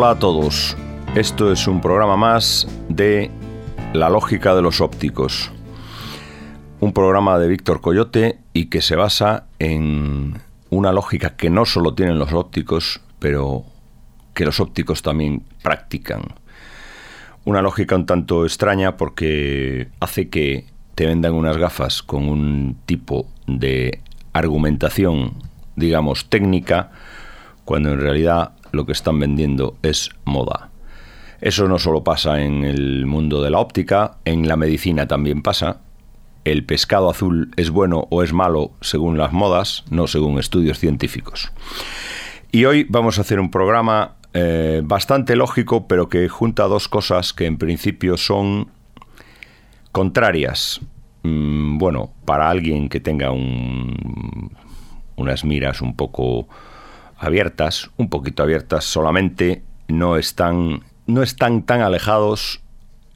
Hola a todos. Esto es un programa más de La lógica de los ópticos. Un programa de Víctor Coyote y que se basa en una lógica que no solo tienen los ópticos, pero que los ópticos también practican. Una lógica un tanto extraña porque hace que te vendan unas gafas con un tipo de argumentación, digamos, técnica, cuando en realidad lo que están vendiendo es moda. Eso no solo pasa en el mundo de la óptica, en la medicina también pasa. El pescado azul es bueno o es malo según las modas, no según estudios científicos. Y hoy vamos a hacer un programa eh, bastante lógico, pero que junta dos cosas que en principio son contrarias. Mm, bueno, para alguien que tenga unas miras un poco abiertas, un poquito abiertas solamente, no están, no están tan alejados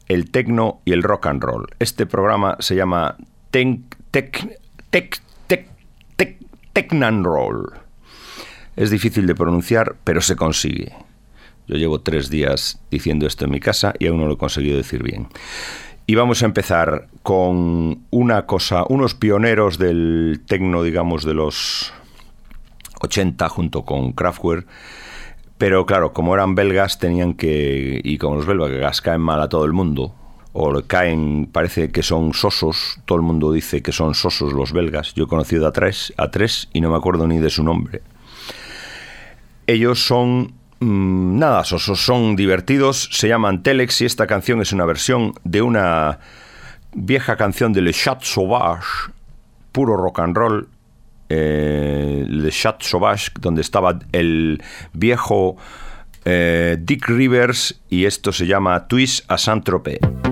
el tecno y el rock and roll. Este programa se llama Tec, tec, tec, tec, Tecnan Roll. Es difícil de pronunciar, pero se consigue. Yo llevo tres días diciendo esto en mi casa y aún no lo he conseguido decir bien. Y vamos a empezar con una cosa, unos pioneros del tecno, digamos, de los 80 junto con Kraftwerk. Pero claro, como eran belgas, tenían que. Y como los belgas caen mal a todo el mundo, o caen, parece que son sosos, todo el mundo dice que son sosos los belgas. Yo he conocido a tres, a tres y no me acuerdo ni de su nombre. Ellos son. Mm, nada, sosos, son divertidos, se llaman Telex y esta canción es una versión de una vieja canción de Le Chat Sauvage, puro rock and roll, eh, Le Chat Sauvage, donde estaba el viejo eh, Dick Rivers y esto se llama Twist a Saint-Tropez.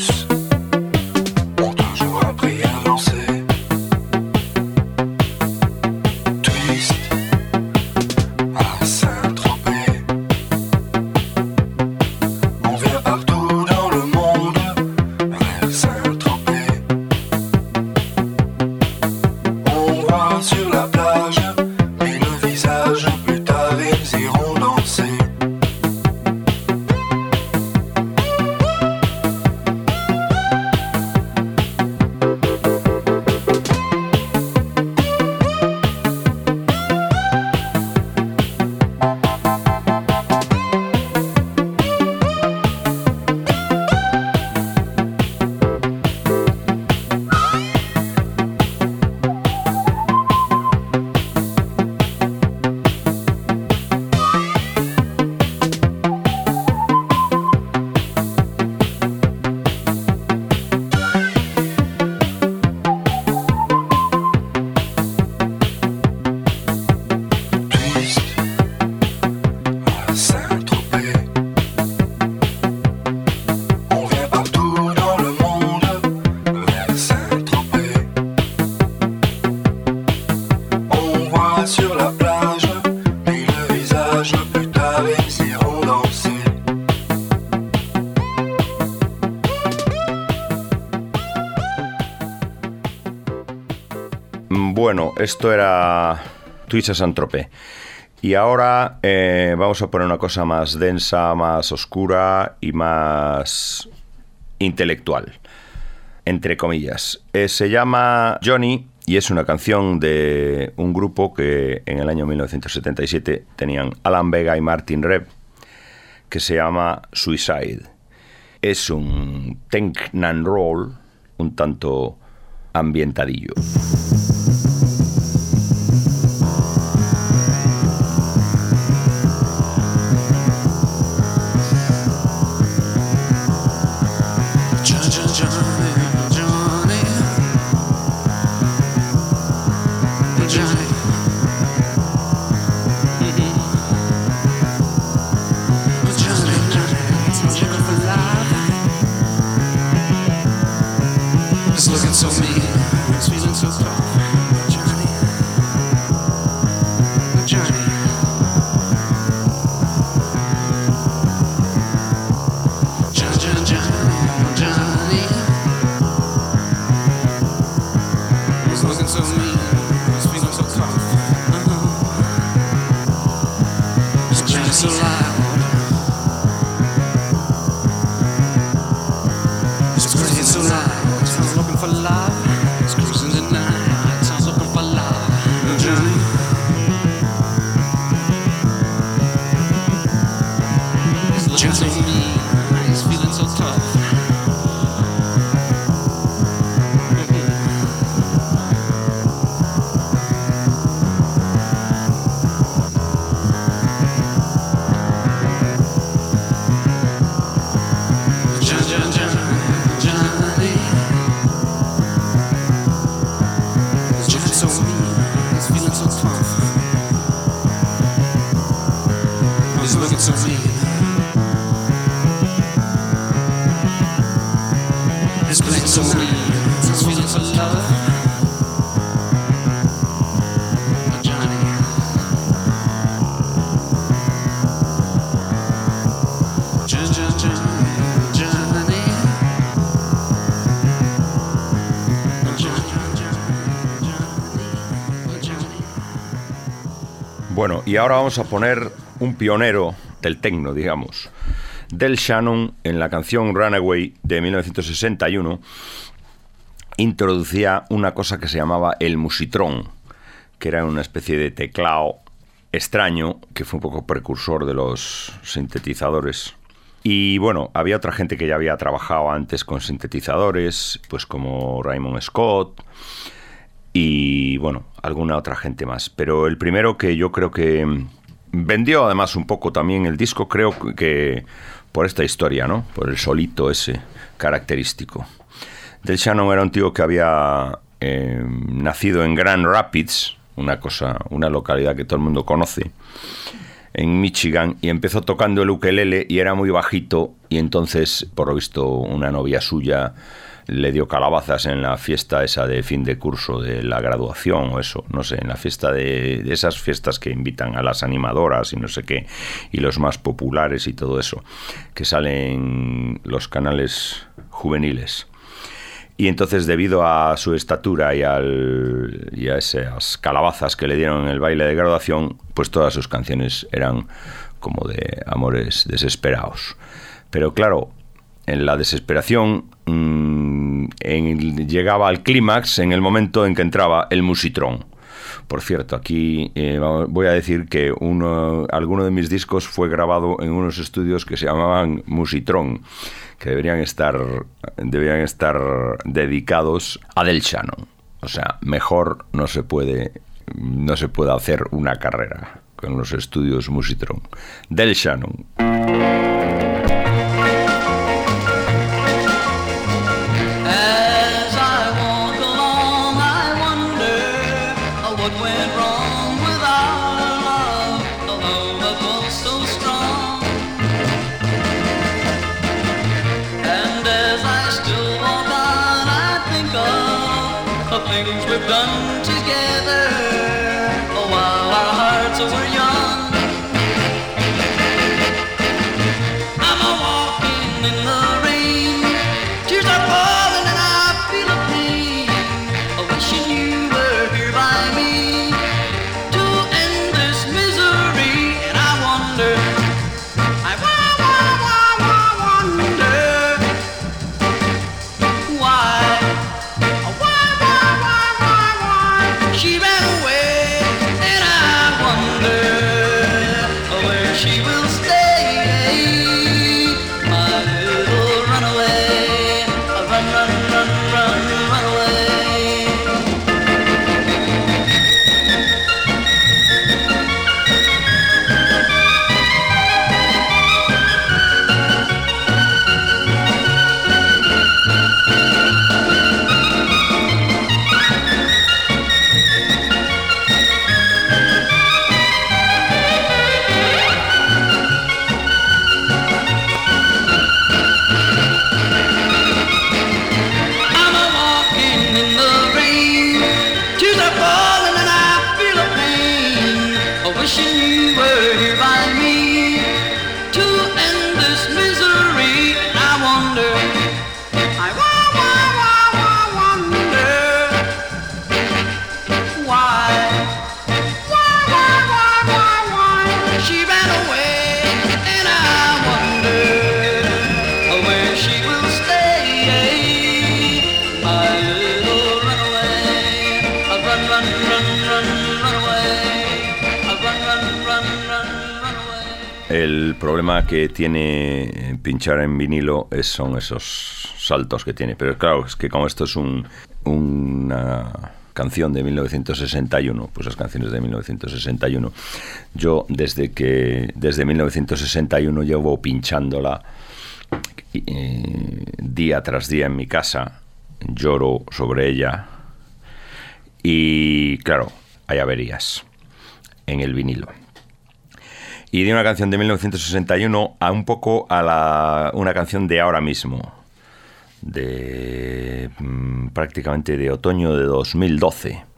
house. Bueno, esto era Twitch Santrope. Y ahora eh, vamos a poner una cosa más densa, más oscura y más intelectual, entre comillas. Eh, se llama Johnny y es una canción de un grupo que en el año 1977 tenían Alan Vega y Martin Reb, que se llama Suicide. Es un tank and roll un tanto ambientadillo. Bueno, y ahora vamos a poner un pionero del techno, digamos. Del Shannon en la canción Runaway de 1961 introducía una cosa que se llamaba el musitrón, que era una especie de teclado extraño que fue un poco precursor de los sintetizadores. Y bueno, había otra gente que ya había trabajado antes con sintetizadores, pues como Raymond Scott y bueno, alguna otra gente más. Pero el primero que yo creo que vendió además un poco también el disco, creo que por esta historia, ¿no? Por el solito ese característico. Del Shannon era un tío que había eh, nacido en Grand Rapids, una cosa, una localidad que todo el mundo conoce, en Michigan, y empezó tocando el ukelele y era muy bajito, y entonces, por lo visto, una novia suya le dio calabazas en la fiesta esa de fin de curso de la graduación o eso, no sé, en la fiesta de, esas fiestas que invitan a las animadoras y no sé qué, y los más populares y todo eso, que salen los canales juveniles. Y entonces, debido a su estatura y, al, y a esas calabazas que le dieron en el baile de graduación, pues todas sus canciones eran como de amores desesperados. Pero claro, en la desesperación mm, llegaba al clímax en el momento en que entraba el musitrón. Por cierto, aquí eh, voy a decir que uno, alguno de mis discos fue grabado en unos estudios que se llamaban Musitron, que deberían estar, deberían estar dedicados a Del Shannon. O sea, mejor no se puede, no se puede hacer una carrera con los estudios Musitron. Del Shannon. El problema que tiene pinchar en vinilo es, son esos saltos que tiene. Pero claro, es que como esto es un, una canción de 1961, pues las canciones de 1961, yo desde que desde 1961 llevo pinchándola eh, día tras día en mi casa, lloro sobre ella y claro, hay averías en el vinilo. Y de una canción de 1961 a un poco a la, una canción de ahora mismo, de mm, prácticamente de otoño de 2012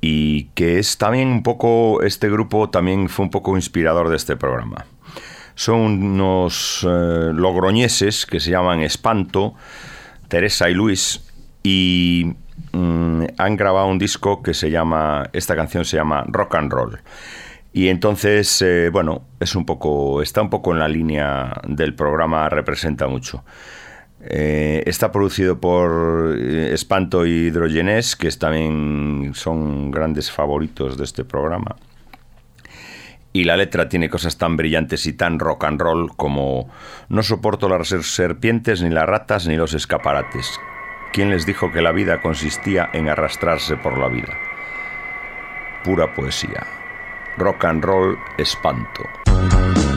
y que es también un poco, este grupo también fue un poco inspirador de este programa. Son unos eh, logroñeses que se llaman Espanto, Teresa y Luis, y mm, han grabado un disco que se llama, esta canción se llama Rock and Roll. Y entonces, eh, bueno, es un poco, está un poco en la línea del programa, representa mucho. Eh, está producido por eh, Espanto y Hidrogenés, que también son grandes favoritos de este programa. Y la letra tiene cosas tan brillantes y tan rock and roll como No soporto las serpientes, ni las ratas, ni los escaparates. ¿Quién les dijo que la vida consistía en arrastrarse por la vida? Pura poesía. Rock and roll espanto.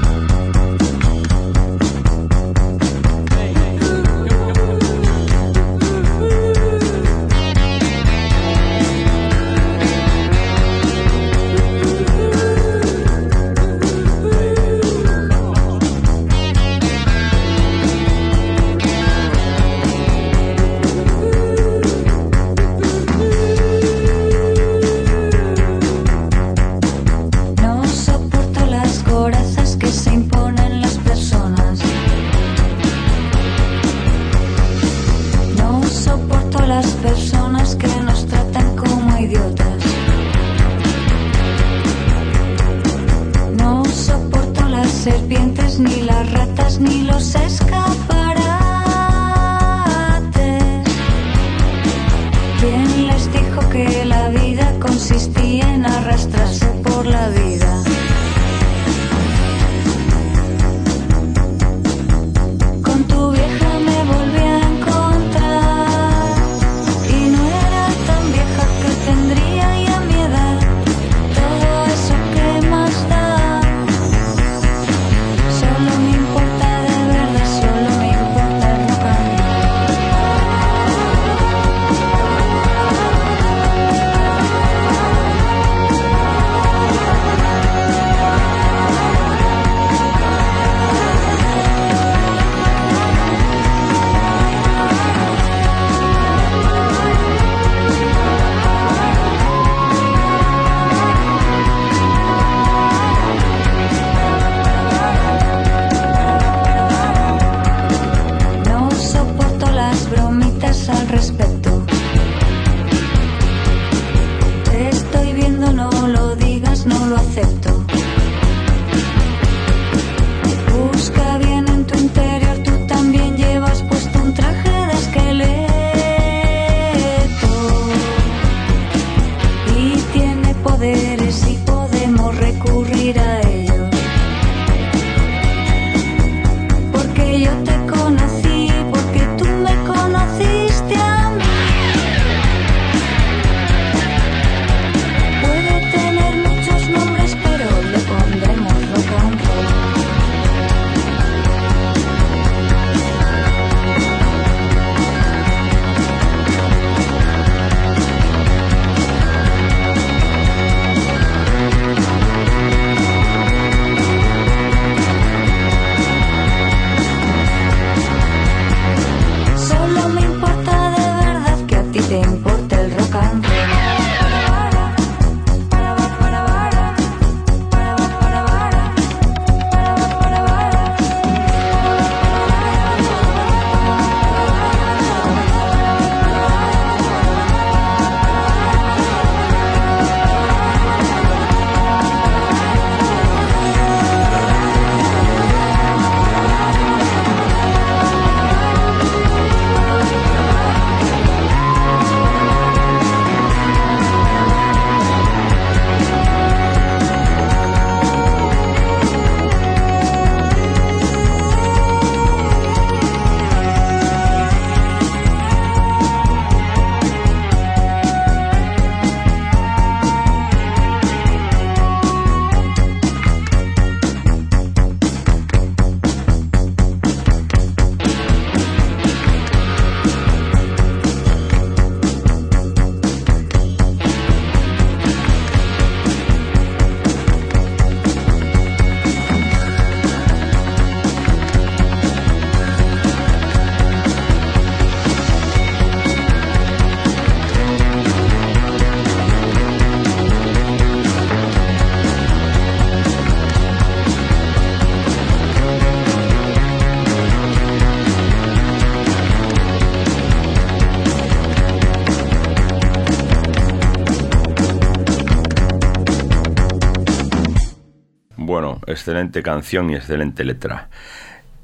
Excelente canción y excelente letra.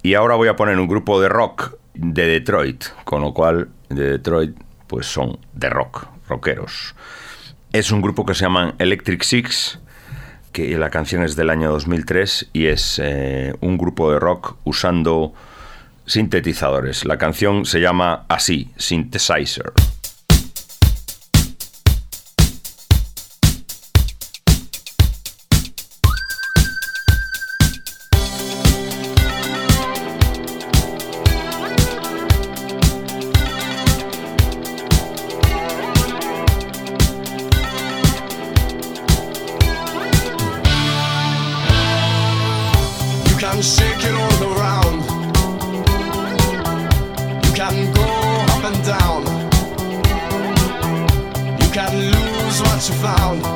Y ahora voy a poner un grupo de rock de Detroit, con lo cual de Detroit pues son de rock, rockeros. Es un grupo que se llaman Electric Six, que la canción es del año 2003 y es eh, un grupo de rock usando sintetizadores. La canción se llama así, Synthesizer. found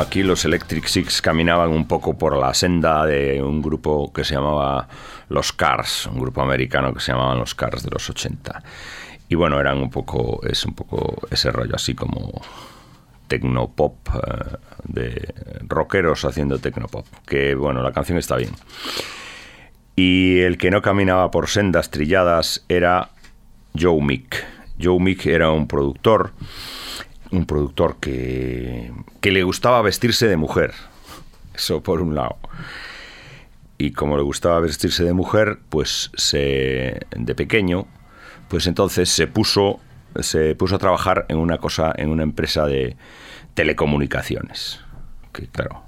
Aquí los Electric Six caminaban un poco por la senda de un grupo que se llamaba Los Cars, un grupo americano que se llamaban Los Cars de los 80. Y bueno, eran un poco, es un poco ese rollo así como tecnopop, eh, de rockeros haciendo tecnopop. Que bueno, la canción está bien. Y el que no caminaba por sendas trilladas era Joe Mick. Joe Mick era un productor un productor que, que le gustaba vestirse de mujer. Eso por un lado. Y como le gustaba vestirse de mujer, pues se, de pequeño, pues entonces se puso, se puso a trabajar en una cosa, en una empresa de, telecomunicaciones. Que claro,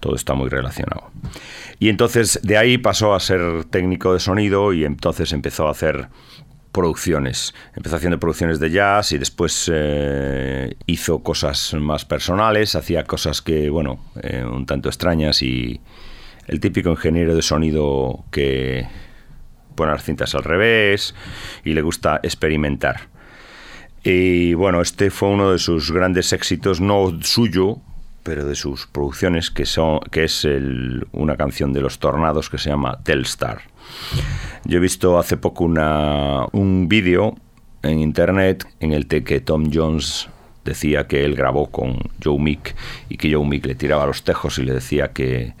todo está muy relacionado. Y entonces de ahí pasó a ser técnico de sonido y entonces empezó a hacer producciones. Empezó haciendo producciones de jazz y después eh, hizo cosas más personales, hacía cosas que, bueno, eh, un tanto extrañas y el típico ingeniero de sonido que pone las cintas al revés y le gusta experimentar. Y bueno, este fue uno de sus grandes éxitos, no suyo, pero de sus producciones, que, son, que es una canción de los tornados que se llama Telstar. Yo he visto hace poco una, un vídeo en internet en el que Tom Jones decía que él grabó con Joe Mick y que Joe Mick le tiraba los tejos y le decía que,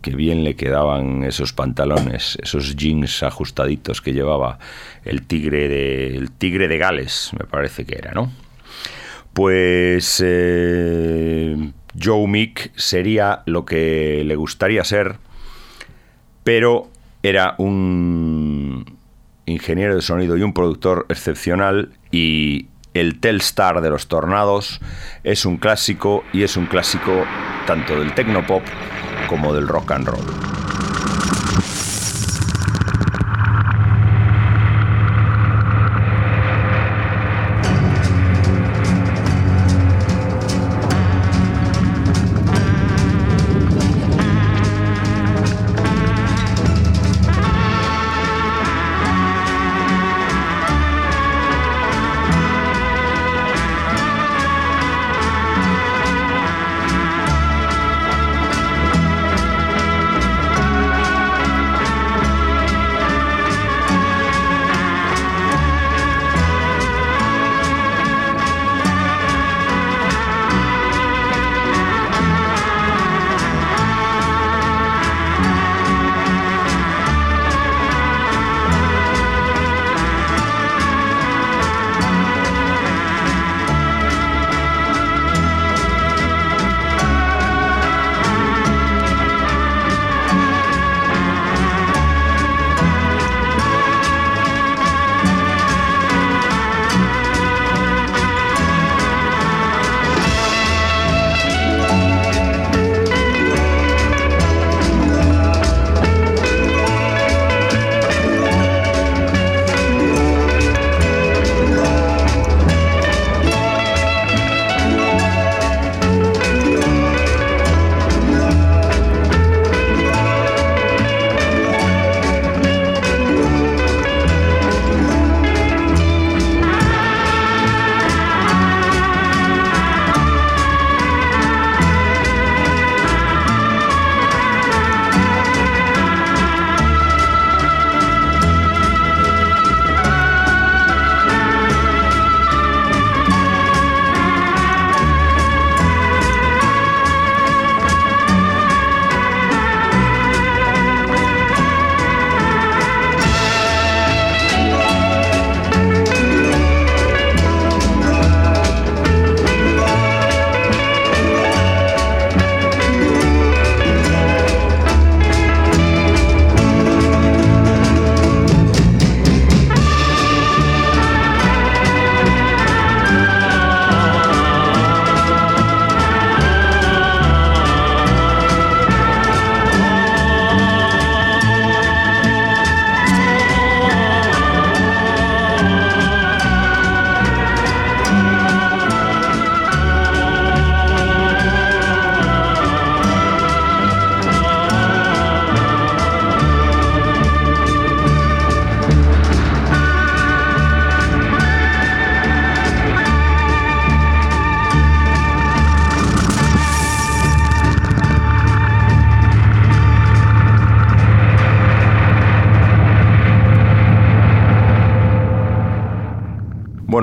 que bien le quedaban esos pantalones, esos jeans ajustaditos que llevaba el tigre de, el tigre de Gales, me parece que era, ¿no? Pues eh, Joe Mick sería lo que le gustaría ser, pero era un ingeniero de sonido y un productor excepcional y el Telstar de los Tornados es un clásico y es un clásico tanto del tecnopop como del rock and roll.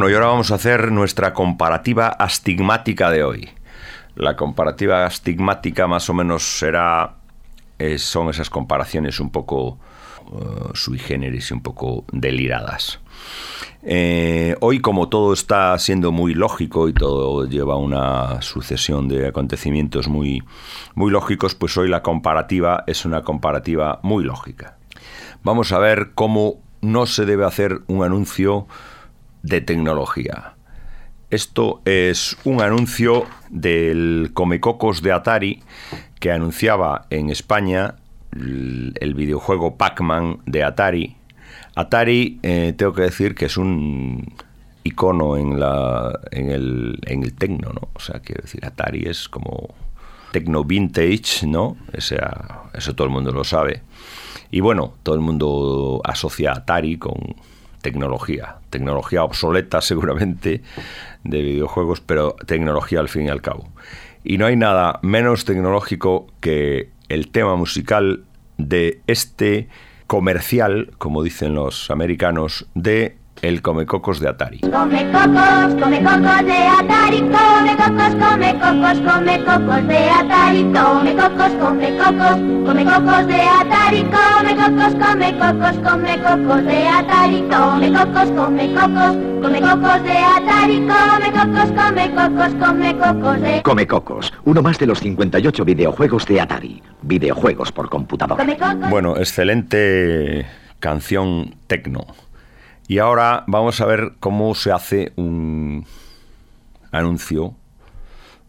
Y ahora vamos a hacer nuestra comparativa astigmática de hoy. La comparativa astigmática más o menos será, eh, son esas comparaciones un poco uh, sui generis y un poco deliradas. Eh, hoy, como todo está siendo muy lógico y todo lleva una sucesión de acontecimientos muy, muy lógicos, pues hoy la comparativa es una comparativa muy lógica. Vamos a ver cómo no se debe hacer un anuncio de tecnología. Esto es un anuncio del Comecocos de Atari que anunciaba en España el, videojuego Pac-Man de Atari. Atari, eh, tengo que decir que es un icono en, la, en, el, en el tecno, ¿no? O sea, quiero decir, Atari es como tecno vintage, ¿no? O sea, eso todo el mundo lo sabe. Y bueno, todo el mundo asocia Atari con tecnología, tecnología obsoleta seguramente de videojuegos, pero tecnología al fin y al cabo. Y no hay nada menos tecnológico que el tema musical de este comercial, como dicen los americanos, de el Comecocos de Atari. Come cocos, come cocos de Atari, come cocos, come cocos, come cocos de Atari, come cocos, come cocos, come cocos de Atari, come cocos, come cocos, come cocos de Atari, come cocos, come cocos, come cocos de Atari, come cocos, come cocos, come cocos de Come cocos, uno más de los 58 videojuegos de Atari, videojuegos por computador. Bueno, excelente canción tecno. Y ahora vamos a ver cómo se hace un anuncio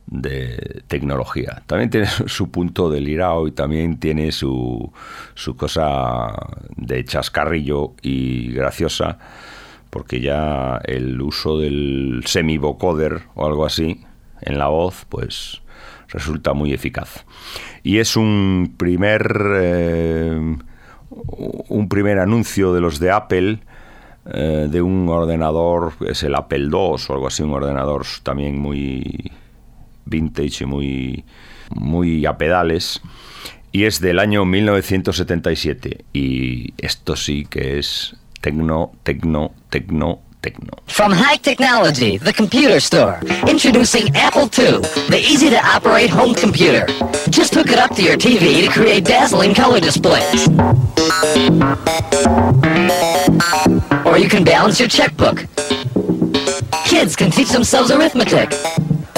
de tecnología. También tiene su punto delirado y también tiene su, su cosa de chascarrillo y graciosa, porque ya el uso del semi-vocoder o algo así en la voz, pues resulta muy eficaz. Y es un primer, eh, un primer anuncio de los de Apple eh, de un ordenador, es el Apple II o algo así, un ordenador también muy vintage y muy, muy a pedales. Y es del año 1977. Y esto sí que es tecno, tecno, tecno, From High Technology, the computer store, introducing Apple II, the easy to operate home computer. Just hook it up to your TV to create dazzling color displays. Or you can balance your checkbook. Kids can teach themselves arithmetic.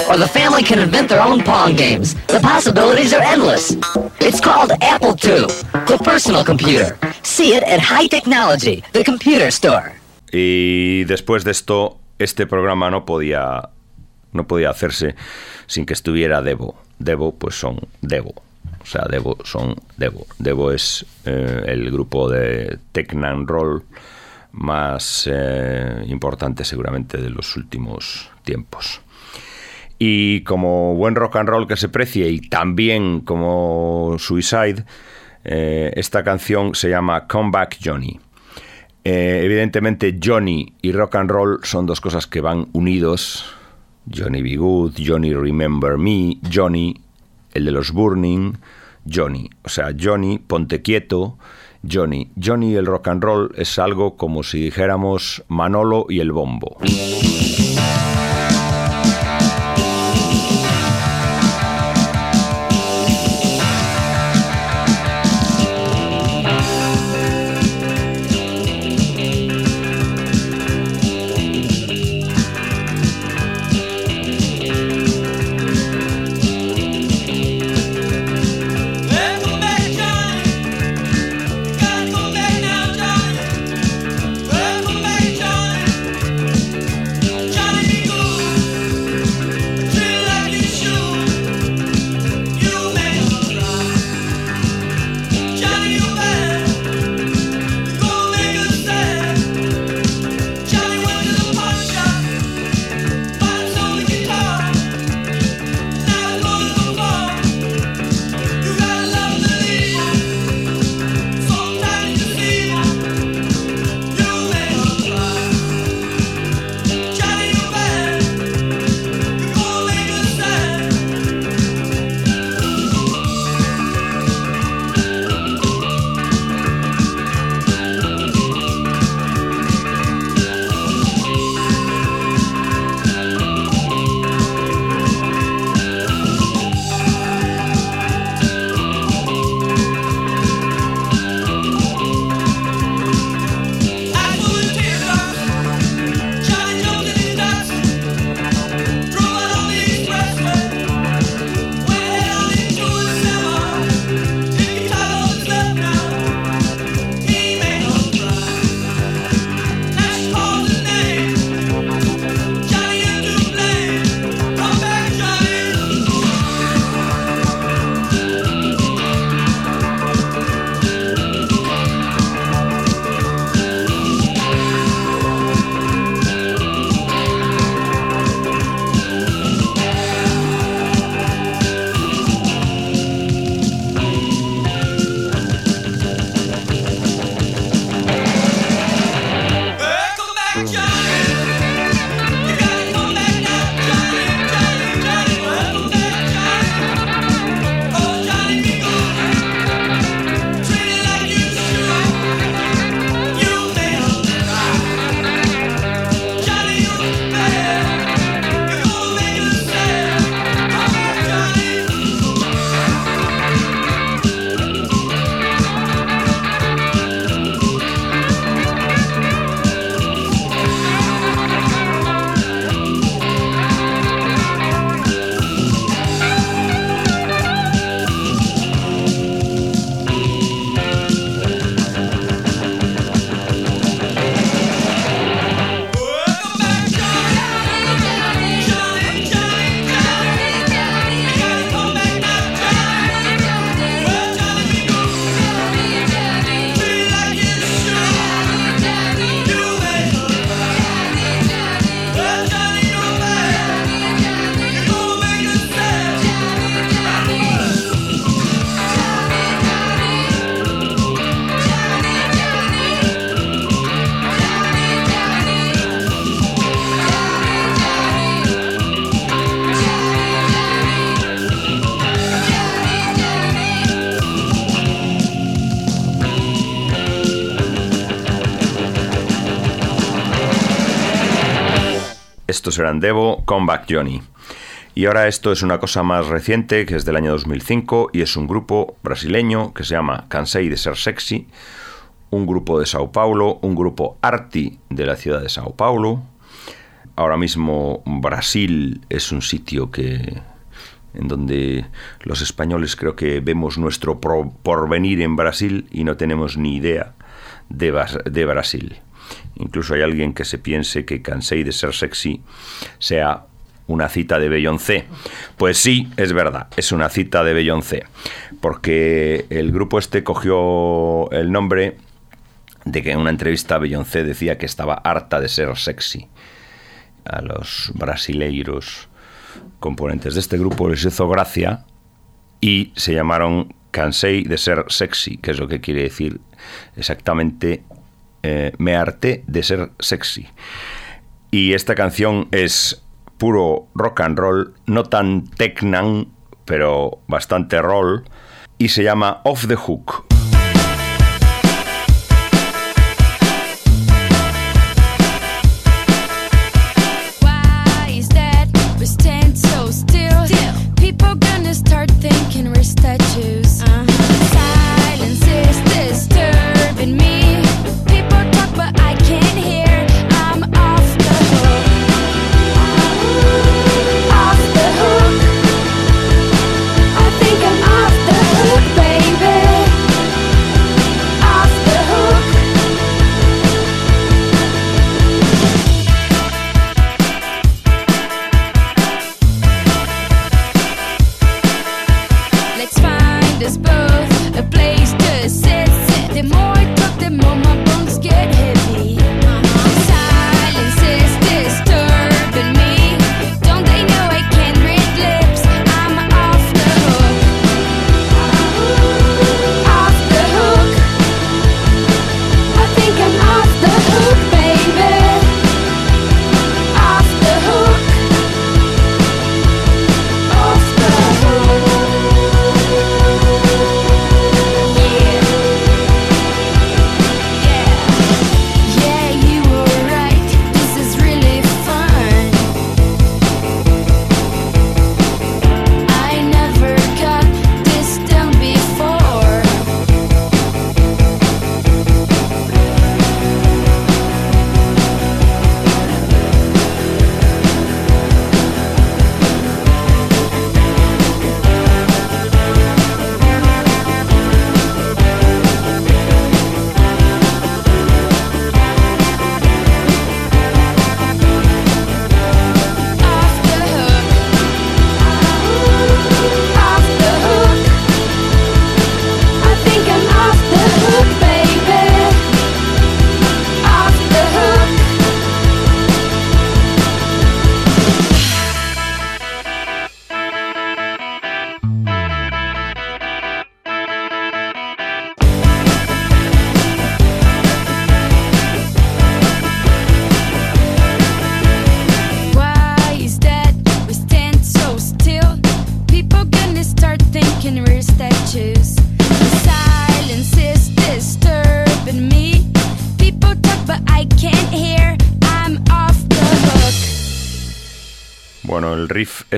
Or the family can invent their own Pong games. The possibilities are endless. It's called Apple II, the personal computer. See it at High Technology, the computer store. Y después de esto, este programa no podía, no podía hacerse sin que estuviera Devo. Devo, pues son Devo. O sea, Devo son Devo. Devo es eh, el grupo de Tecnan Roll más eh, importante seguramente de los últimos tiempos. Y como buen rock and roll que se precie y también como Suicide, eh, esta canción se llama Come Back Johnny. Eh, evidentemente Johnny y rock and roll son dos cosas que van unidos. Johnny Be Good, Johnny Remember Me, Johnny, el de los Burning, Johnny. O sea, Johnny, ponte quieto, Johnny. Johnny el rock and roll es algo como si dijéramos Manolo y el bombo. Estos eran Devo, Comeback Johnny. Y ahora esto es una cosa más reciente, que es del año 2005, y es un grupo brasileño que se llama Cansei de ser sexy, un grupo de Sao Paulo, un grupo arty de la ciudad de Sao Paulo. Ahora mismo Brasil es un sitio que en donde los españoles creo que vemos nuestro porvenir en Brasil y no tenemos ni idea de, de Brasil. Incluso hay alguien que se piense que Cansei de ser sexy sea una cita de Beyoncé. Pues sí, es verdad, es una cita de Beyoncé, porque el grupo este cogió el nombre de que en una entrevista Beyoncé decía que estaba harta de ser sexy. A los brasileiros componentes de este grupo les hizo gracia y se llamaron Cansei de ser sexy, que es lo que quiere decir exactamente eh, me harté de ser sexy. Y esta canción es puro rock and roll, no tan tecnan, pero bastante roll, y se llama Off the Hook.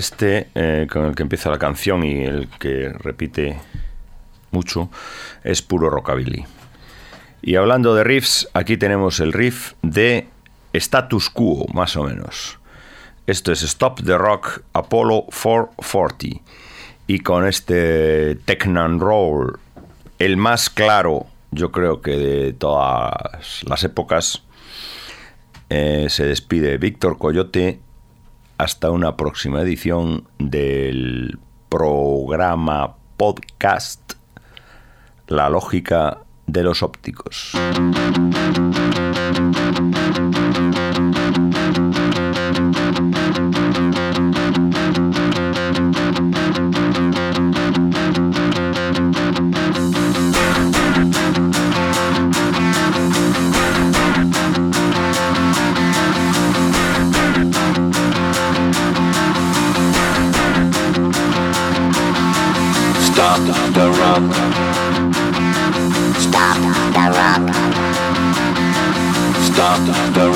Este, eh, con el que empieza la canción y el que repite mucho, es puro rockabilly. Y hablando de riffs, aquí tenemos el riff de Status Quo, más o menos. Esto es Stop the Rock Apollo 440. Y con este Technan Roll, el más claro, yo creo que de todas las épocas, eh, se despide Víctor Coyote hasta una próxima edición del programa podcast La lógica de los ópticos.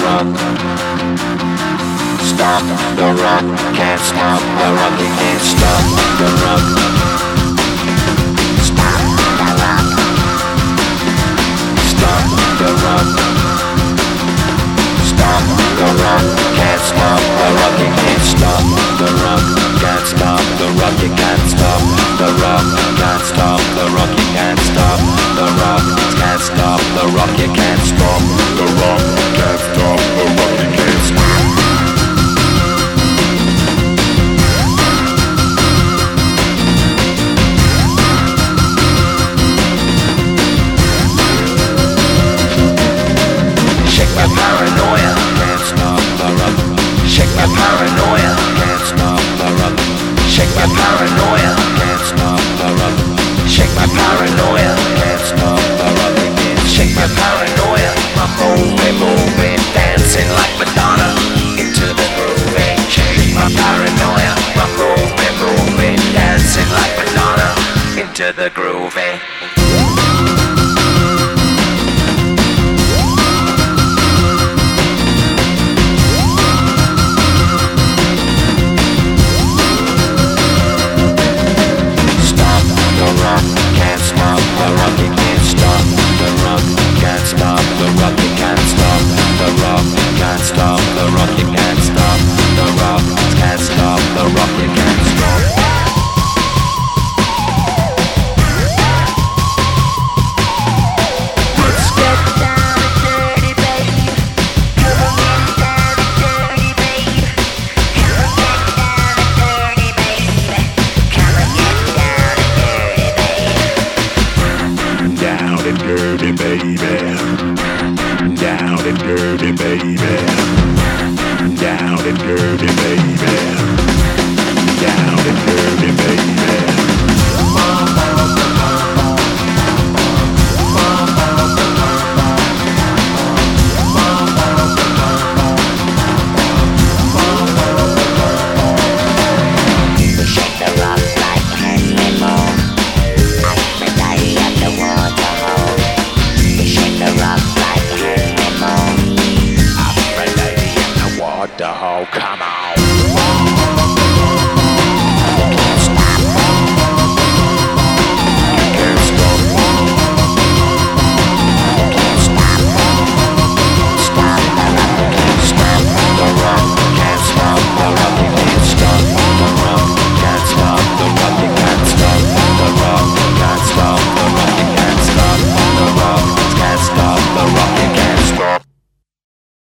rock. Stop the rock, can't stop the rock, You can't stop the rock. Stop the rock. Stop the rock. Stop the rock, can't stop the rock, it can't stop the rock. Can't stop the rock, it can't stop the rock. Can't stop the rock, it can't stop the rock. Can't.